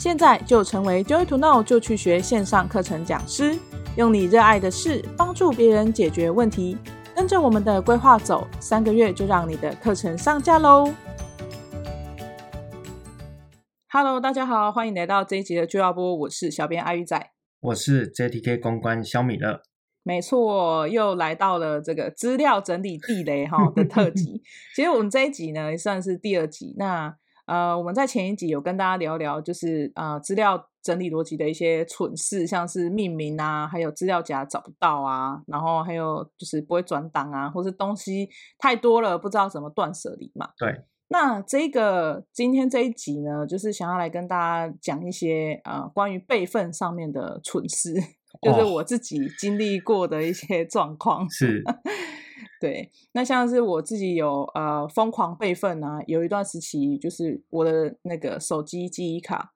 现在就成为 Joy to Know 就去学线上课程讲师，用你热爱的事帮助别人解决问题。跟着我们的规划走，三个月就让你的课程上架喽！Hello，大家好，欢迎来到这一集的 Joy 要播，我是小编阿玉仔，我是 JTK 公关小米乐。没错，又来到了这个资料整理地雷哈的特辑。其实我们这一集呢，也算是第二集。那呃，我们在前一集有跟大家聊聊，就是呃，资料整理逻辑的一些蠢事，像是命名啊，还有资料夹找不到啊，然后还有就是不会转档啊，或是东西太多了不知道怎么断舍离嘛。对。那这个今天这一集呢，就是想要来跟大家讲一些呃关于备份上面的蠢事，就是我自己经历过的一些状况。是。对，那像是我自己有呃疯狂备份啊，有一段时期就是我的那个手机记忆卡，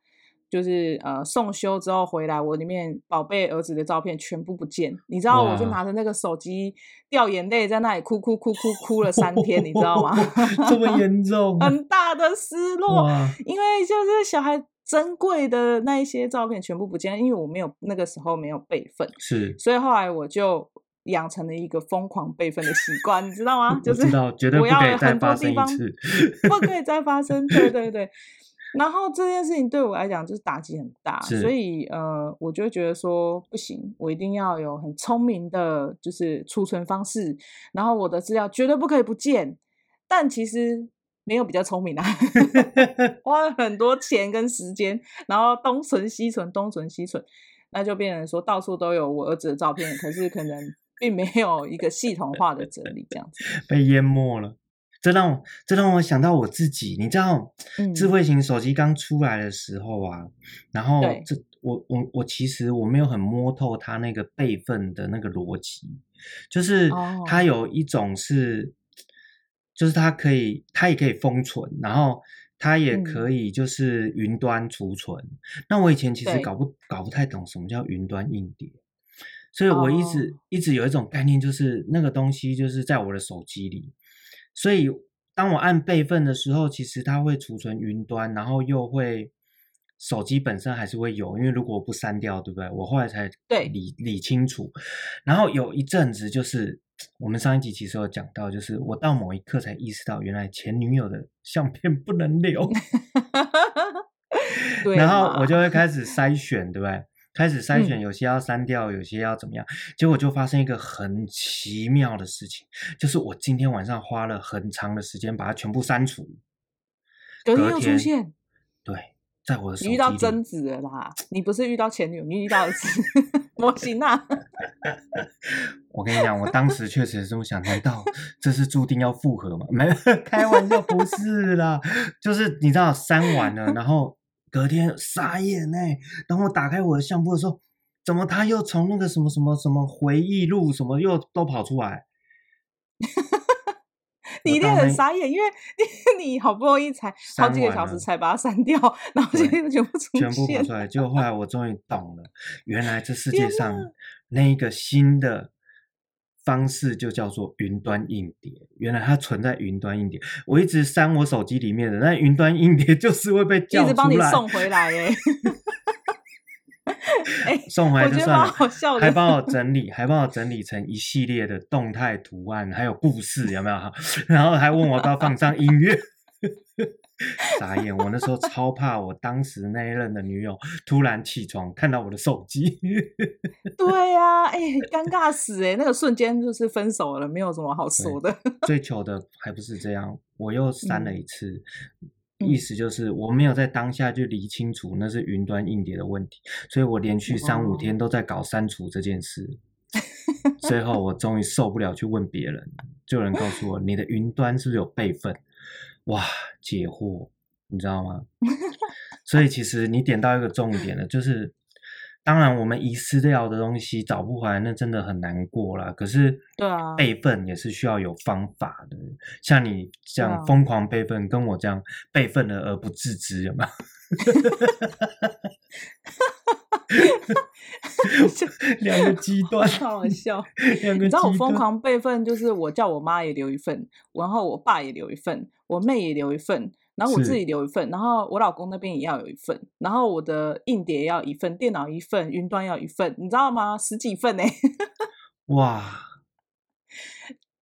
就是呃送修之后回来，我里面宝贝儿子的照片全部不见，你知道，我就拿着那个手机掉眼泪，在那里哭哭哭哭哭了三天，你知道吗？这么严重，很大的失落，因为就是小孩珍贵的那一些照片全部不见，因为我没有那个时候没有备份，是，所以后来我就。养成了一个疯狂备份的习惯，你知道吗？就是绝对不可以再发生一次，不可以 再发生。对对对。然后这件事情对我来讲就是打击很大，所以呃，我就觉得说不行，我一定要有很聪明的，就是储存方式。然后我的资料绝对不可以不见。但其实没有比较聪明啊，花了很多钱跟时间，然后东存西存，东存西存，那就变成说到处都有我儿子的照片，可是可能。并没有一个系统化的整理，这样子 被淹没了。这让我这让我想到我自己，你知道，嗯、智慧型手机刚出来的时候啊，然后这我我我其实我没有很摸透它那个备份的那个逻辑，就是它有一种是，哦、就是它可以它也可以封存，然后它也可以就是云端储存。嗯、那我以前其实搞不搞不太懂什么叫云端硬碟。所以我一直、oh. 一直有一种概念，就是那个东西就是在我的手机里。所以当我按备份的时候，其实它会储存云端，然后又会手机本身还是会有，因为如果我不删掉，对不对？我后来才理理清楚。然后有一阵子，就是我们上一集其实有讲到，就是我到某一刻才意识到，原来前女友的相片不能留。然后我就会开始 筛选，对不对？开始筛选，有些要删掉，嗯、有些要怎么样？结果就发生一个很奇妙的事情，就是我今天晚上花了很长的时间把它全部删除，隔天又出现。对，在我的手机。你遇到贞子了啦！你不是遇到前女友，你遇到的是模型啊！我跟你讲，我当时确实是这么想，难道 这是注定要复合吗？没有，开玩笑，不是啦，就是你知道，删完了，然后。隔天傻眼呢，当我打开我的相簿的时候，怎么他又从那个什么什么什么回忆录什么又都跑出来？你一定很傻眼，因为你你好不容易才好几个小时才把它删掉，然后现在又全部出现，全部跑出来。结果后来我终于懂了，原来这世 界上那一个新的。方式就叫做云端硬碟，原来它存在云端硬碟。我一直删我手机里面的，那云端硬碟 就是会被叫出来，一直帮你送回来耶。送回来就算了，还帮我整理，还帮我整理成一系列的动态图案，还有故事，有没有？然后还问我要不要放上音乐。傻眼！我那时候超怕，我当时那一任的女友突然起床看到我的手机。对呀、啊，哎、欸，尴尬死哎、欸！那个瞬间就是分手了，没有什么好说的。追求 的还不是这样，我又删了一次，嗯、意思就是我没有在当下就理清楚那是云端硬碟的问题，所以我连续三五天都在搞删除这件事。最后我终于受不了，去问别人，就有人告诉我，你的云端是不是有备份？哇，解惑，你知道吗？所以其实你点到一个重点了，就是当然我们遗失掉的东西找不回来，那真的很难过啦。可是，对啊，备份也是需要有方法的。像你这样疯狂备份，跟我这样备份了而不自知，有没有？两个极端，好好笑。两个，你知道我疯狂备份，就是我叫我妈也留一份，然后我爸也留一份，我妹也留一份，然后我自己留一份，然后我老公那边也要有一份，然后我的硬碟要一份，电脑一份，云端要一份，你知道吗？十几份呢、欸。哇！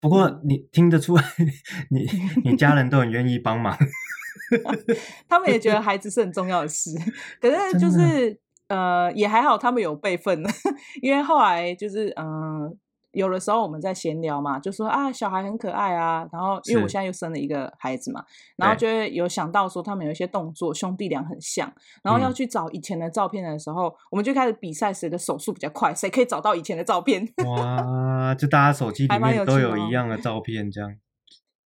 不过你听得出来，你你家人都很愿意帮忙，他们也觉得孩子是很重要的事，可是就是呃也还好，他们有备份，因为后来就是嗯。呃有的时候我们在闲聊嘛，就说啊，小孩很可爱啊。然后因为我现在又生了一个孩子嘛，然后就会有想到说他们有一些动作兄弟俩很像，然后要去找以前的照片的时候，嗯、我们就开始比赛谁的手速比较快，谁可以找到以前的照片。哇，就大家手机里面都有一样的照片，这样。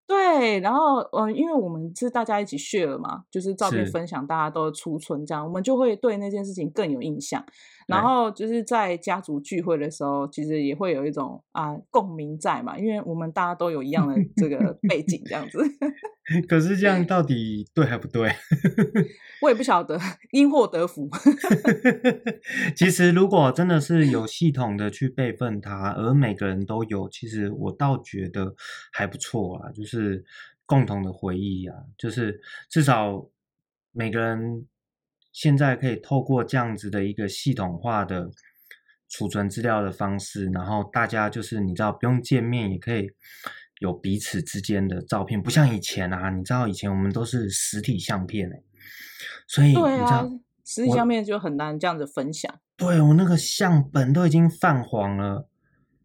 对，然后嗯，因为我们是大家一起 share 嘛，就是照片分享，大家都储存这样，我们就会对那件事情更有印象。然后就是在家族聚会的时候，其实也会有一种啊共鸣在嘛，因为我们大家都有一样的 这个背景，这样子。可是这样到底对还不对？我也不晓得，因祸得福。其实如果真的是有系统的去备份它，而每个人都有，其实我倒觉得还不错啊，就是共同的回忆啊，就是至少每个人。现在可以透过这样子的一个系统化的储存资料的方式，然后大家就是你知道不用见面也可以有彼此之间的照片，不像以前啊，你知道以前我们都是实体相片哎，所以你知道、啊、实体相片就很难这样子分享。对，我那个相本都已经泛黄了，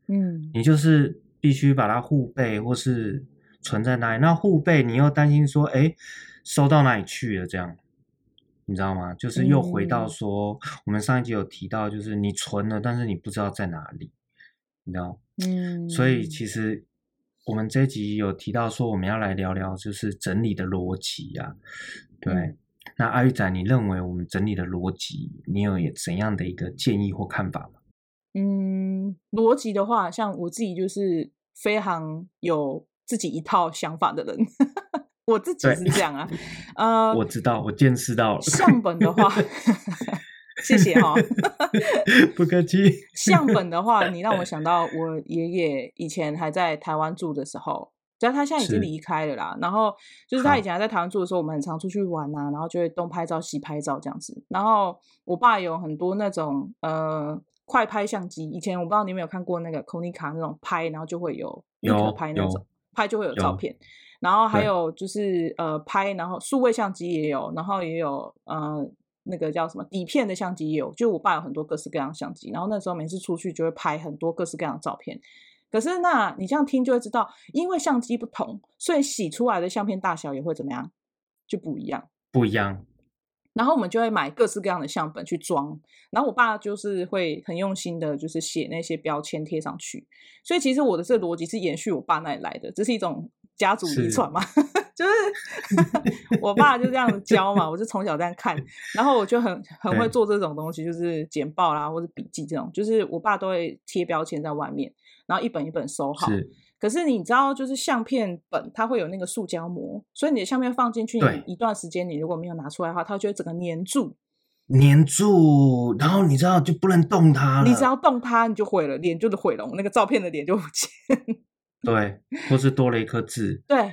嗯，你就是必须把它互备或是存在那里，那互备你又担心说，哎，收到哪里去了这样。你知道吗？就是又回到说，我们上一集有提到，就是你存了，但是你不知道在哪里，你知道？嗯。所以其实我们这一集有提到说，我们要来聊聊就是整理的逻辑呀。对。嗯、那阿玉仔，你认为我们整理的逻辑，你有怎样的一个建议或看法吗？嗯，逻辑的话，像我自己就是非常有自己一套想法的人。我自己是这样啊，呃，我知道，我见识到了。相本的话，谢谢哈、哦，不客气。相本的话，你让我想到 我爷爷以前还在台湾住的时候，只要他现在已经离开了啦。然后就是他以前还在台湾住的时候，我们很常出去玩啊，然后就会东拍照西拍照这样子。然后我爸有很多那种呃快拍相机，以前我不知道你有没有看过那个 Konica 那种拍，然后就会有立可拍那种拍就会有照片。然后还有就是呃拍，然后数位相机也有，然后也有呃那个叫什么底片的相机也有。就我爸有很多各式各样的相机，然后那时候每次出去就会拍很多各式各样的照片。可是那你这样听就会知道，因为相机不同，所以洗出来的相片大小也会怎么样，就不一样。不一样。然后我们就会买各式各样的相本去装，然后我爸就是会很用心的，就是写那些标签贴上去。所以其实我的这个逻辑是延续我爸那里来的，这是一种。家族遗传嘛，就是 我爸就这样子教嘛，我就从小这样看，然后我就很很会做这种东西，就是简报啦或者笔记这种，就是我爸都会贴标签在外面，然后一本一本收好。是，可是你知道，就是相片本它会有那个塑胶膜，所以你的相片放进去，你一段时间你如果没有拿出来的话，它就会整个粘住，粘住，然后你知道就不能动它了，你只要动它你就毁了，脸就是毁容，那个照片的脸就不见。对，或是多了一颗痣，对，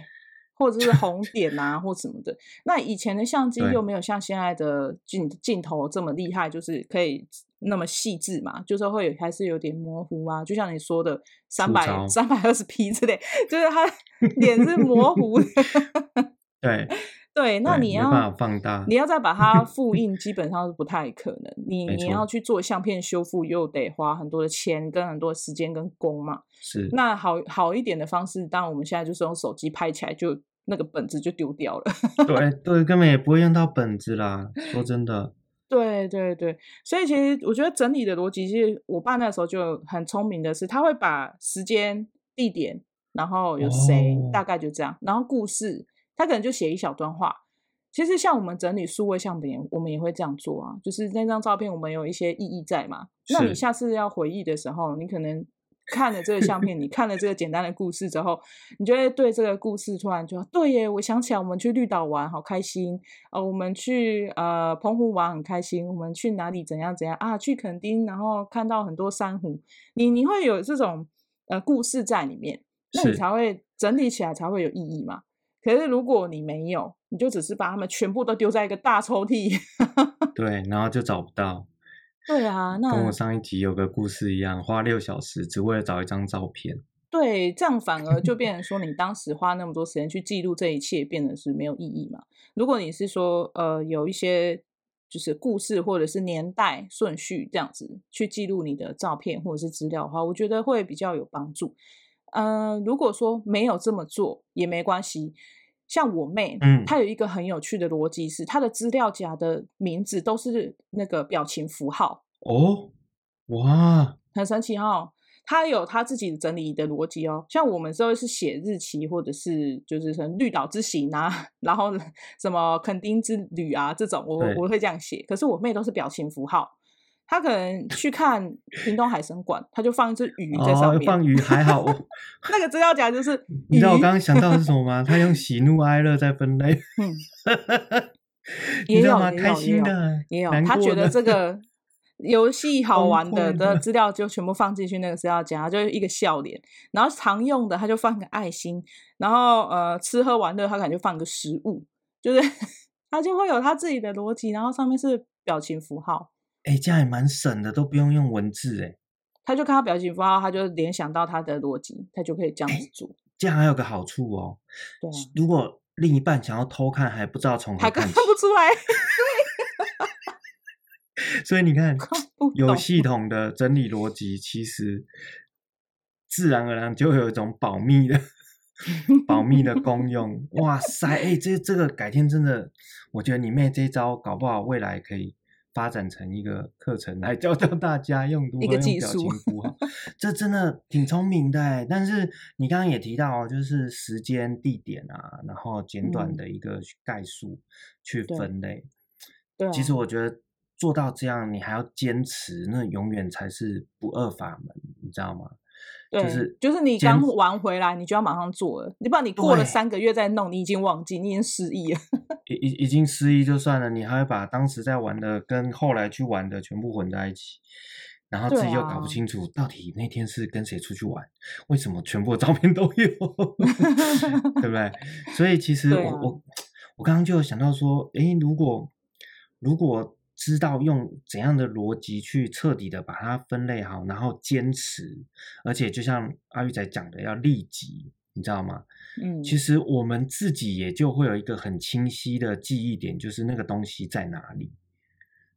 或者是 红点啊，或什么的。那以前的相机又没有像现在的镜镜头这么厉害，就是可以那么细致嘛，就是会有还是有点模糊啊。就像你说的，三百三百二十 P 之类，就是他 脸是模糊的。对。对，那你要放大，你要再把它 复印，基本上是不太可能。你你要去做相片修复，又得花很多的钱、跟很多的时间跟工嘛。是。那好好一点的方式，当然我们现在就是用手机拍起来，就那个本子就丢掉了。对对，根本也不会用到本子啦。说真的。对对对，所以其实我觉得整理的逻辑，其实我爸那时候就很聪明的是，他会把时间、地点，然后有谁，哦、大概就这样，然后故事。他可能就写一小段话。其实像我们整理数位相片，我们也会这样做啊。就是那张照片，我们有一些意义在嘛。那你下次要回忆的时候，你可能看了这个相片，你看了这个简单的故事之后，你就会对这个故事突然就对耶，我想起来我们去绿岛玩好开心啊，呃，我们去呃澎湖玩很开心，我们去哪里怎样怎样啊？去垦丁，然后看到很多珊瑚，你你会有这种呃故事在里面，那你才会整理起来才会有意义嘛。可可是如果你没有，你就只是把他们全部都丢在一个大抽屉，对，然后就找不到。对啊，那跟我上一集有个故事一样，花六小时只为了找一张照片。对，这样反而就变成 说，你当时花那么多时间去记录这一切，变得是没有意义嘛？如果你是说，呃，有一些就是故事或者是年代顺序这样子去记录你的照片或者是资料的话，我觉得会比较有帮助。呃，如果说没有这么做也没关系。像我妹，嗯，她有一个很有趣的逻辑是，她的资料夹的名字都是那个表情符号。哦，哇，很神奇哦。她有她自己的整理的逻辑哦，像我们都是写日期，或者是就是什么绿岛之行啊，然后什么垦丁之旅啊这种，我我会这样写。可是我妹都是表情符号，她可能去看屏东海生馆，他就放一只鱼在上面。哦、放鱼还好，那个资料夹就是。你知道我刚刚想到的是什么吗？他用喜怒哀乐在分类。嗯，也有吗？开心的，也有，他觉得这个。游戏 好玩的的资料就全部放进去那个资料夹，就一个笑脸。然后常用的他就放个爱心，然后呃吃喝玩乐他可能就放个食物，就是 他就会有他自己的逻辑，然后上面是表情符号。哎、欸，这样也蛮省的，都不用用文字哎。他就看到表情符号，他就联想到他的逻辑，他就可以这样子做。欸、这样还有个好处哦，对、啊，如果另一半想要偷看还不知道从何看起，还看不出来。所以你看，有系统的整理逻辑，其实自然而然就会有一种保密的、保密的功用。哇塞，哎、欸，这这个改天真的，我觉得你妹这一招搞不好未来可以发展成一个课程来教教大家用如何 用表情符号。这真的挺聪明的。但是你刚刚也提到，就是时间、地点啊，然后简短的一个概述去分类。对，对啊、其实我觉得。做到这样，你还要坚持，那永远才是不二法门，你知道吗？对，就是就是你刚玩回来，你就要马上做了，你不然你过了三个月再弄，你已经忘记，你已经失忆了。已已已经失忆就算了，你还会把当时在玩的跟后来去玩的全部混在一起，然后自己又搞不清楚到底那天是跟谁出去玩，为什么全部的照片都有，对不对？所以其实我、啊、我我刚刚就有想到说，诶，如果如果知道用怎样的逻辑去彻底的把它分类好，然后坚持，而且就像阿玉仔讲的，要立即，你知道吗？嗯，其实我们自己也就会有一个很清晰的记忆点，就是那个东西在哪里。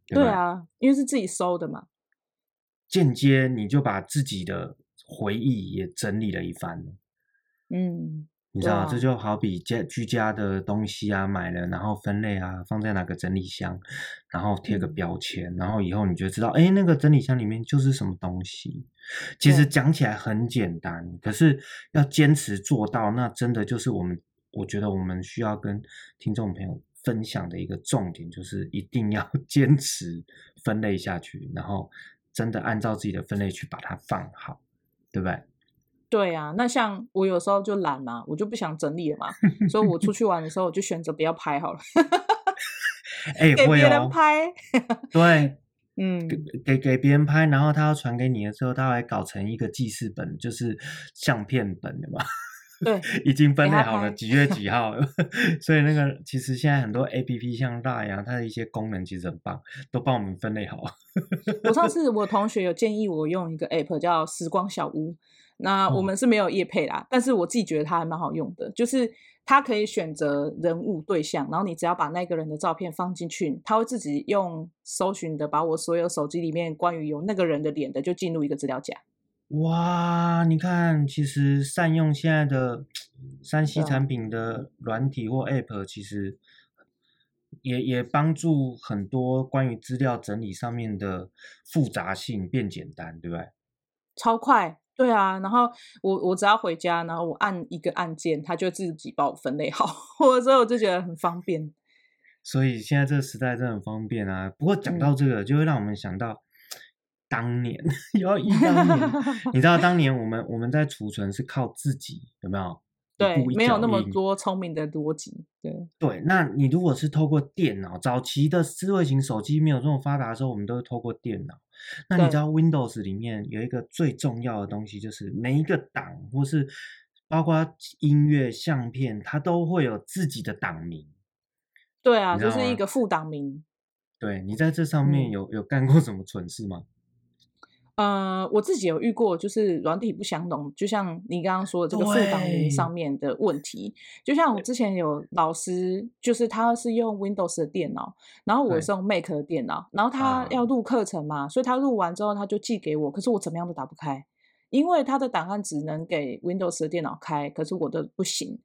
对，对啊，因为是自己收的嘛。间接你就把自己的回忆也整理了一番。嗯。你知道，啊、这就好比家居家的东西啊，买了然后分类啊，放在哪个整理箱，然后贴个标签，嗯、然后以后你就知道，哎，那个整理箱里面就是什么东西。其实讲起来很简单，可是要坚持做到，那真的就是我们，我觉得我们需要跟听众朋友分享的一个重点，就是一定要 坚持分类下去，然后真的按照自己的分类去把它放好，对不对？对啊，那像我有时候就懒嘛，我就不想整理了嘛，所以我出去玩的时候，我就选择不要拍好了。哎、欸，给别人拍。哦、对，嗯，给给别人拍，然后他要传给你的时候，他会搞成一个记事本，就是相片本的嘛。对，已经分类好了几月几号，所以那个其实现在很多 A P P 像 Line 啊，它的一些功能其实很棒，都帮我们分类好。我上次我同学有建议我用一个 App 叫时光小屋。那我们是没有业配啦，嗯、但是我自己觉得它还蛮好用的，就是它可以选择人物对象，然后你只要把那个人的照片放进去，它会自己用搜寻的把我所有手机里面关于有那个人的脸的就进入一个资料夹。哇，你看，其实善用现在的 3C 产品的软体或 App，其实也也帮助很多关于资料整理上面的复杂性变简单，对不对？超快。对啊，然后我我只要回家，然后我按一个按键，它就自己帮我分类好，或者说我就觉得很方便。所以现在这个时代真的很方便啊。不过讲到这个，就会让我们想到当年，要一当年，你知道当年我们我们在储存是靠自己，有没有？对，没有那么多聪明的逻辑。对对，那你如果是透过电脑，早期的智慧型手机没有这么发达的时候，我们都是透过电脑。那你知道 Windows 里面有一个最重要的东西，就是每一个档或是包括音乐、相片，它都会有自己的档名。对啊，就是一个副档名。对，你在这上面有、嗯、有干过什么蠢事吗？呃，我自己有遇过，就是软体不相容，就像你刚刚说的这个副档名上面的问题。就像我之前有老师，就是他是用 Windows 的电脑，然后我是用 Mac 的电脑，然后他要录课程嘛，所以他录完之后他就寄给我，可是我怎么样都打不开，因为他的档案只能给 Windows 的电脑开，可是我的不行。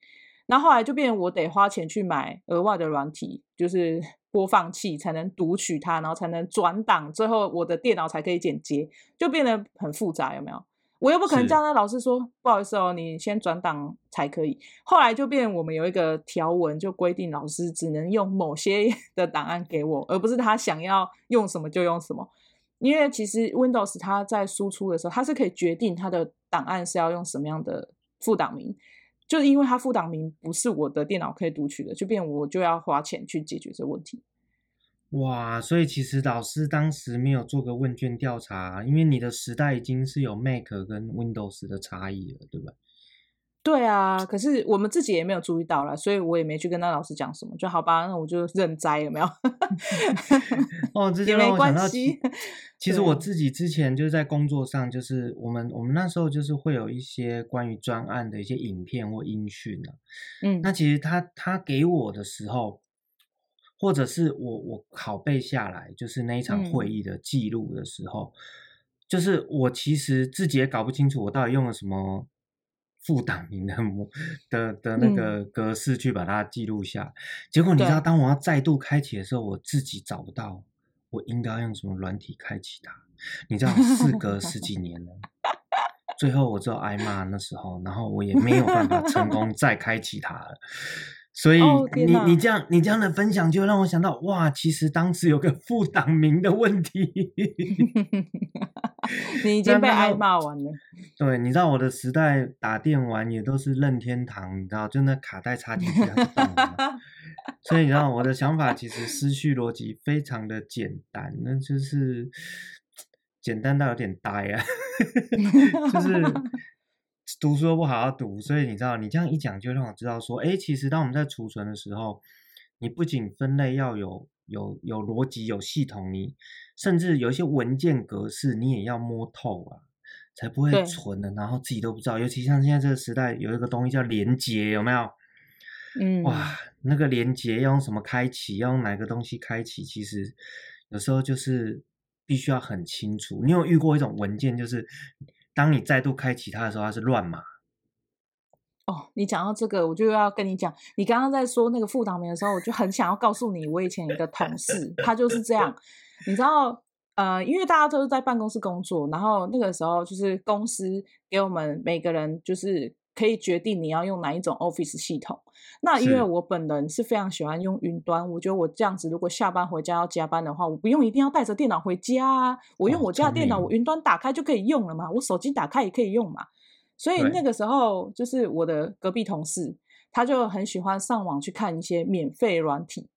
然后后来就变成我得花钱去买额外的软体，就是。播放器才能读取它，然后才能转档，最后我的电脑才可以剪接，就变得很复杂，有没有？我又不可能叫那老师说不好意思哦，你先转档才可以。后来就变，我们有一个条文，就规定老师只能用某些 的档案给我，而不是他想要用什么就用什么。因为其实 Windows 它在输出的时候，它是可以决定它的档案是要用什么样的副档名。就是因为它副档名不是我的电脑可以读取的，就变我就要花钱去解决这个问题。哇，所以其实老师当时没有做个问卷调查，因为你的时代已经是有 Mac 跟 Windows 的差异了，对吧？对啊，可是我们自己也没有注意到啦，所以我也没去跟那老师讲什么，就好吧，那我就认栽有没有？哦，这就让我想到，其实我自己之前就是在工作上，就是我们我们那时候就是会有一些关于专案的一些影片或音讯啊，嗯，那其实他他给我的时候，或者是我我拷贝下来，就是那一场会议的记录的时候，嗯，就是我其实自己也搞不清楚我到底用了什么。副档名的模的的那个格式去把它记录下，嗯，结果你知道，当我要再度开启的时候，我自己找不到我应该要用什么软体开启它。你知道，事隔十几年了，最后我只有挨骂那时候，然后我也没有办法成功再开启它了。所以你你这样你这样的分享就让我想到，哇，其实当时有个副党名的问题。你已 经被挨骂完了。对，你知道我的时代打电玩也都是任天堂，你知道，就那卡带插进去它就动了。所以你知道我的想法其实思绪逻辑非常的简单，那就是 简单到有点呆啊，就是。读书都不好好读，所以你知道，你这样一讲，就让我知道说，哎，其实当我们在储存的时候，你不仅分类要有有有逻辑、有系统，你甚至有一些文件格式，你也要摸透啊，才不会存的，然后自己都不知道。尤其像现在这个时代，有一个东西叫连结，有没有？嗯，哇，那个连结要用什么开启？要用哪个东西开启？其实有时候就是必须要很清楚。你有遇过一种文件，就是？当你再度开启它的时候，它是乱码。哦，你讲到这个，我就要跟你讲，你刚刚在说那个副导名的时候，我就很想要告诉你，我以前一个同事，他就是这样，你知道，呃，因为大家都是在办公室工作，然后那个时候就是公司给我们每个人就是。可以决定你要用哪一种 Office 系统。那因为我本人是非常喜欢用云端，我觉得我这样子如果下班回家要加班的话，我不用一定要带着电脑回家啊，我用我家的电脑，我云端打开就可以用了嘛，我手机打开也可以用嘛。所以那个时候就是我的隔壁同事，他就很喜欢上网去看一些免费软体。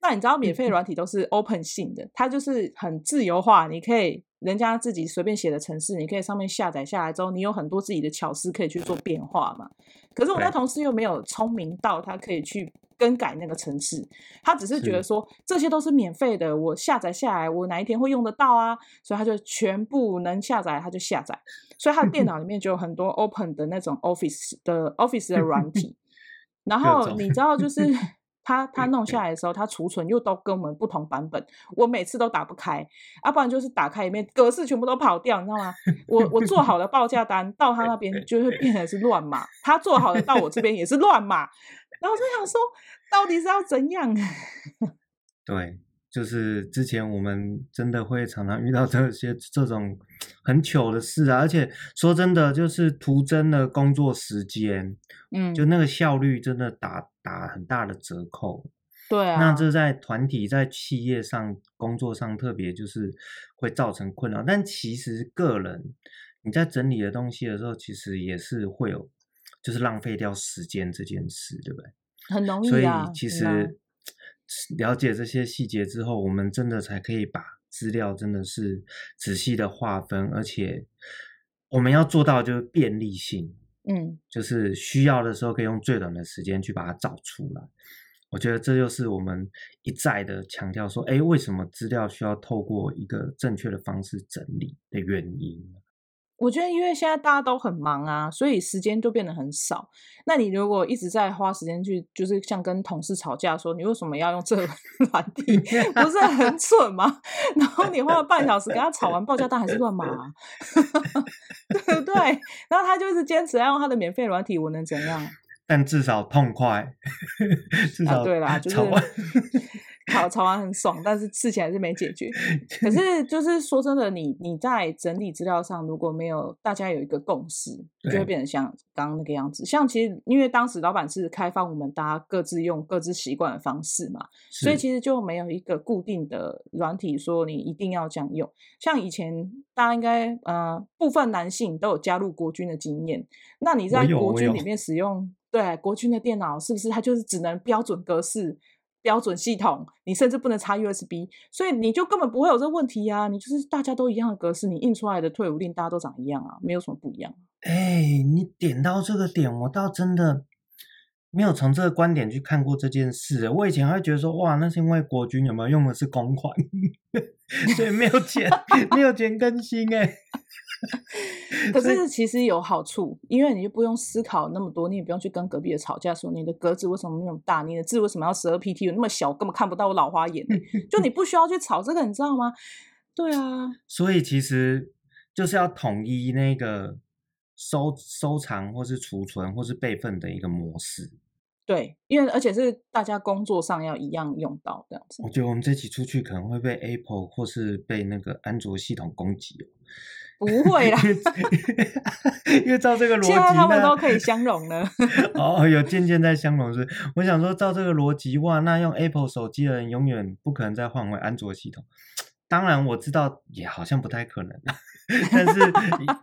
那你知道免费软体都是 open 性的，它就是很自由化，你可以人家自己随便写的程式，你可以上面下载下来之后，你有很多自己的巧思可以去做变化嘛。可是我那同事又没有聪明到他可以去更改那个程式，他只是觉得说这些都是免费的，我下载下来，我哪一天会用得到啊？所以他就全部能下载他就下载，所以他的电脑里面就有很多 open 的那种 Office 的 Office 的软体，然后你知道就是。他他弄下来的时候，他储存又都跟我们不同版本，我每次都打不开，要、啊、不然就是打开里面格式全部都跑掉，你知道吗？我我做好的报价单到他那边就会变成是乱码，他做好的到我这边也是乱码，然后我就想说，到底是要怎样？对。就是之前我们真的会常常遇到这些这种很糗的事啊，而且说真的，就是徒增了工作时间，嗯，就那个效率真的打打很大的折扣。对啊，那这在团体在企业上工作上特别就是会造成困扰，但其实个人你在整理的东西的时候，其实也是会有就是浪费掉时间这件事，对不对？很容易啊，所以其实。了解这些细节之后，我们真的才可以把资料真的是仔细的划分，而且我们要做到就是便利性，嗯，就是需要的时候可以用最短的时间去把它找出来。我觉得这就是我们一再的强调说，哎，为什么资料需要透过一个正确的方式整理的原因。我觉得，因为现在大家都很忙啊，所以时间就变得很少。那你如果一直在花时间去，就是像跟同事吵架说，你为什么要用这个 软体，不是很蠢吗？然后你花了半小时跟他吵完报价单还是乱码，对不对？然后他就是坚持要用他的免费软体，我能怎样？但至少痛快，至少、啊、对啦，就是吵吵完很爽，但是事情还是没解决。可是就是说真的，你你在整理资料上如果没有大家有一个共识，就会变成像刚刚那个样子。像其实因为当时老板是开放我们大家各自用各自习惯的方式嘛，所以其实就没有一个固定的软体说你一定要这样用。像以前大家应该呃部分男性都有加入国军的经验，那你在国军里面使用。对，国军的电脑是不是它就是只能标准格式、标准系统？你甚至不能插 USB，所以你就根本不会有这个问题呀、你就是大家都一样的格式，你印出来的退伍令大家都长一样啊，没有什么不一样。哎，你点到这个点，我倒真的没有从这个观点去看过这件事。我以前还会觉得说，哇，那是因为国军有没有用的是公款，所以没有钱，没有钱更新哎。可是其实有好处，因为你就不用思考那么多，你也不用去跟隔壁的吵架，说你的格子为什么那么大，你的字为什么要十二 pt，有那么小，根本看不到我老花眼。就你不需要去吵这个，你知道吗？对啊，所以其实就是要统一那个收收藏或是储存或是备份的一个模式。对，因为而且是大家工作上要一样用到这样子。我觉得我们这期出去可能会被 Apple 或是被那个安卓系统攻击。不会啦，因为照这个逻辑，现在他们都可以相容了。哦，有渐渐在相容是？我想说，照这个逻辑，哇，那用 Apple 手机的人永远不可能再换回安卓系统。当然，我知道也好像不太可能，但是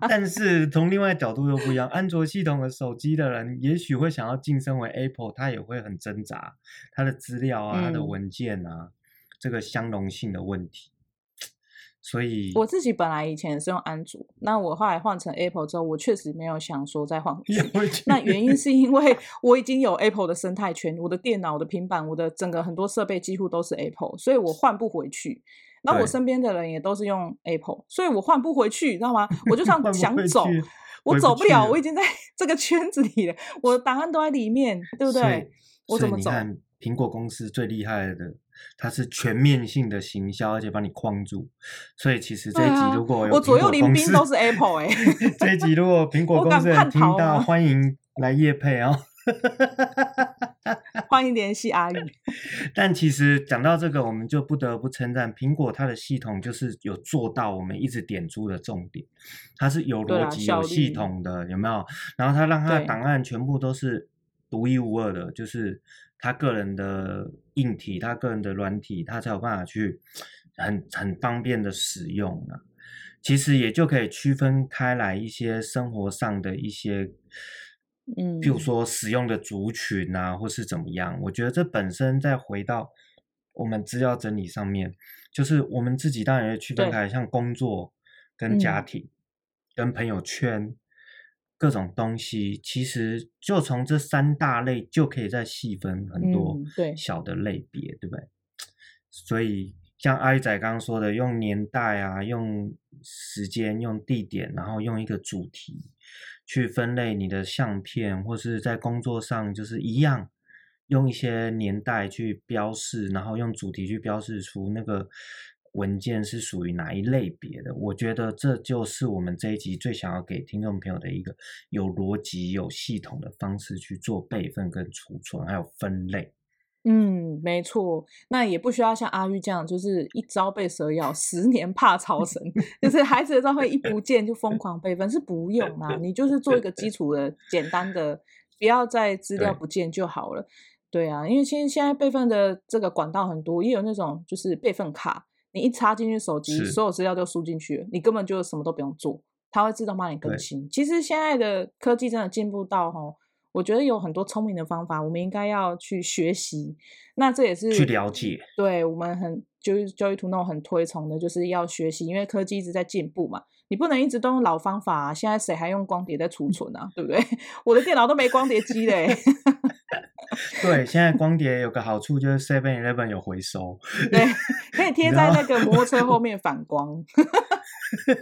但是从另外角度又不一样，安卓系统的手机的人也许会想要晋升为 Apple，他也会很挣扎，他的资料啊，他的文件啊，嗯、这个相容性的问题。所以我自己本来以前是用安卓，那我后来换成 Apple 之后，我确实没有想说再换回去。那原因是因为我已经有 Apple 的生态圈，我的电脑、我的平板、我的整个很多设备几乎都是 Apple，所以我换不回去。那我身边的人也都是用 Apple，所以我换不回去，你知道吗？我就算想走，我走不了，我已经在这个圈子里了，我的档案都在里面，对不对？我怎么走？苹果公司最厉害的。它是全面性的行销，而且把你框住，所以其实这一集如果有我左右邻兵都是 Apple 哎、欸，这一集如果苹果公司有听到，欢迎来夜配哦，欢迎联系阿宇。但其实讲到这个，我们就不得不称赞苹果，它的系统就是有做到我们一直点出的重点，它是有逻辑、有系统的，有没有？然后它让它的档案全部都是独一无二的，就是。他个人的硬体，他个人的软体，他才有办法去很很方便的使用啊。其实也就可以区分开来一些生活上的一些，嗯，譬如说使用的族群啊，或是怎么样。我觉得这本身再回到我们资料整理上面，就是我们自己当然要区分开，像工作跟家庭、嗯、跟朋友圈。各种东西其实就从这三大类就可以再细分很多小的类别，嗯、对，对不对？所以像阿宇仔刚刚说的，用年代啊，用时间，用地点，然后用一个主题去分类你的相片，或是在工作上就是一样，用一些年代去标示，然后用主题去标示出那个。文件是属于哪一类别的？我觉得这就是我们这一集最想要给听众朋友的一个有逻辑、有系统的方式去做备份、跟储存，还有分类。嗯，没错。那也不需要像阿玉这样，就是一朝被蛇咬，十年怕草绳。就是孩子的照片一不见就疯狂备份，是不用啊。你就是做一个基 础的、简单的，不要再资料不见就好了。对，对啊，因为现现在备份的这个管道很多，也有那种就是备份卡。你一插进去手机，所有资料就输进去了，你根本就什么都不用做，它会自动帮你更新。其实现在的科技真的进步到齁，我觉得有很多聪明的方法，我们应该要去学习。那这也是去了解，对我们很就是 Joy to Know 很推崇的，就是要学习，因为科技一直在进步嘛。你不能一直都用老方法啊！现在谁还用光碟在储存啊？对不对？我的电脑都没光碟机嘞。对，现在光碟有个好处就是 Seven Eleven 有回收，对，可以贴在那个摩托车后面反光，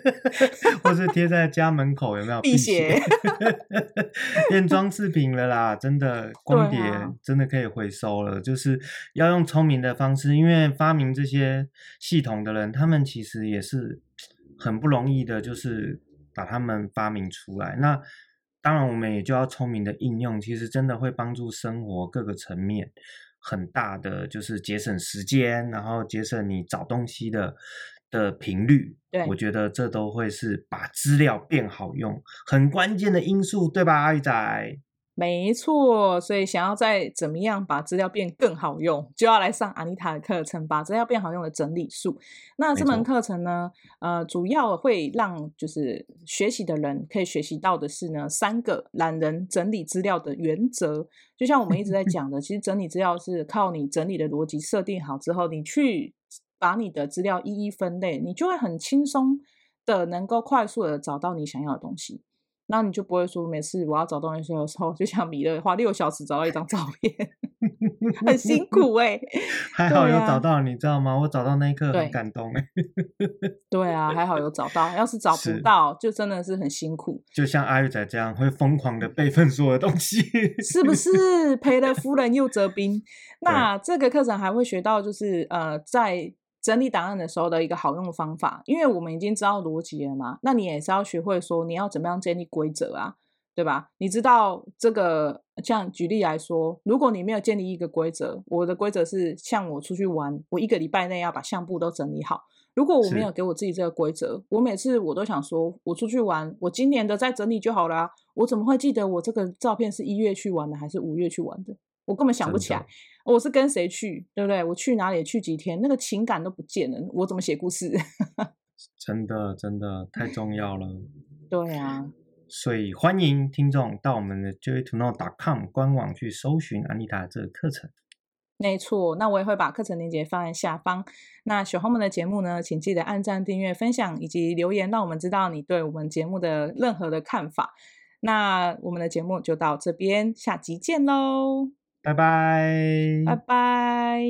或是贴在家门口有没有辟邪？变装饰品了啦！真的，光碟真的可以回收了，啊、就是要用聪明的方式，因为发明这些系统的人，他们其实也是。很不容易的，就是把他们发明出来。那当然，我们也就要聪明的应用。其实真的会帮助生活各个层面很大的，就是节省时间，然后节省你找东西的的频率。对，我觉得这都会是把资料变好用很关键的因素，对吧，阿鱼仔？没错，所以想要再怎么样把资料变更好用，就要来上阿妮塔的课程，把资料变好用的整理术。那这门课程呢，呃，主要会让就是学习的人可以学习到的是呢，三个懒人整理资料的原则。就像我们一直在 讲的，其实整理资料是靠你整理的逻辑设定好之后，你去把你的资料一一分类，你就会很轻松的能够快速的找到你想要的东西。那你就不会说，每次我要找东西的时候，就像米勒花六小时找到一张照片，很辛苦 哎、欸。还好有找到，你知道吗？我找到那一刻很感动哎。对啊，还好有找到，要是找不到，就真的是很辛苦。就像阿玉仔这样，会疯狂的备份所有东西，是不是？赔了夫人又折兵。那这个课程还会学到，就是呃，在。整理档案的时候的一个好用的方法，因为我们已经知道逻辑了嘛，那你也是要学会说你要怎么样建立规则啊，对吧？你知道这个，像举例来说，如果你没有建立一个规则，我的规则是像我出去玩，我一个礼拜内要把相簿都整理好。如果我没有给我自己这个规则，我每次我都想说，我出去玩，我今年的再整理就好了啊，我怎么会记得我这个照片是一月去玩的还是五月去玩的？我根本想不起来，我是跟谁去，对不对？我去哪里，去几天，那个情感都不见了，我怎么写故事？真的，真的太重要了。对啊，所以欢迎听众到我们的 joytoknow.com 官网去搜寻安妮塔这个课程。没错，那我也会把课程链接放在下方。那喜欢我们的节目呢，请记得按赞、订阅、分享以及留言，让我们知道你对我们节目的任何的看法。那我们的节目就到这边，下集见喽。拜拜，拜拜。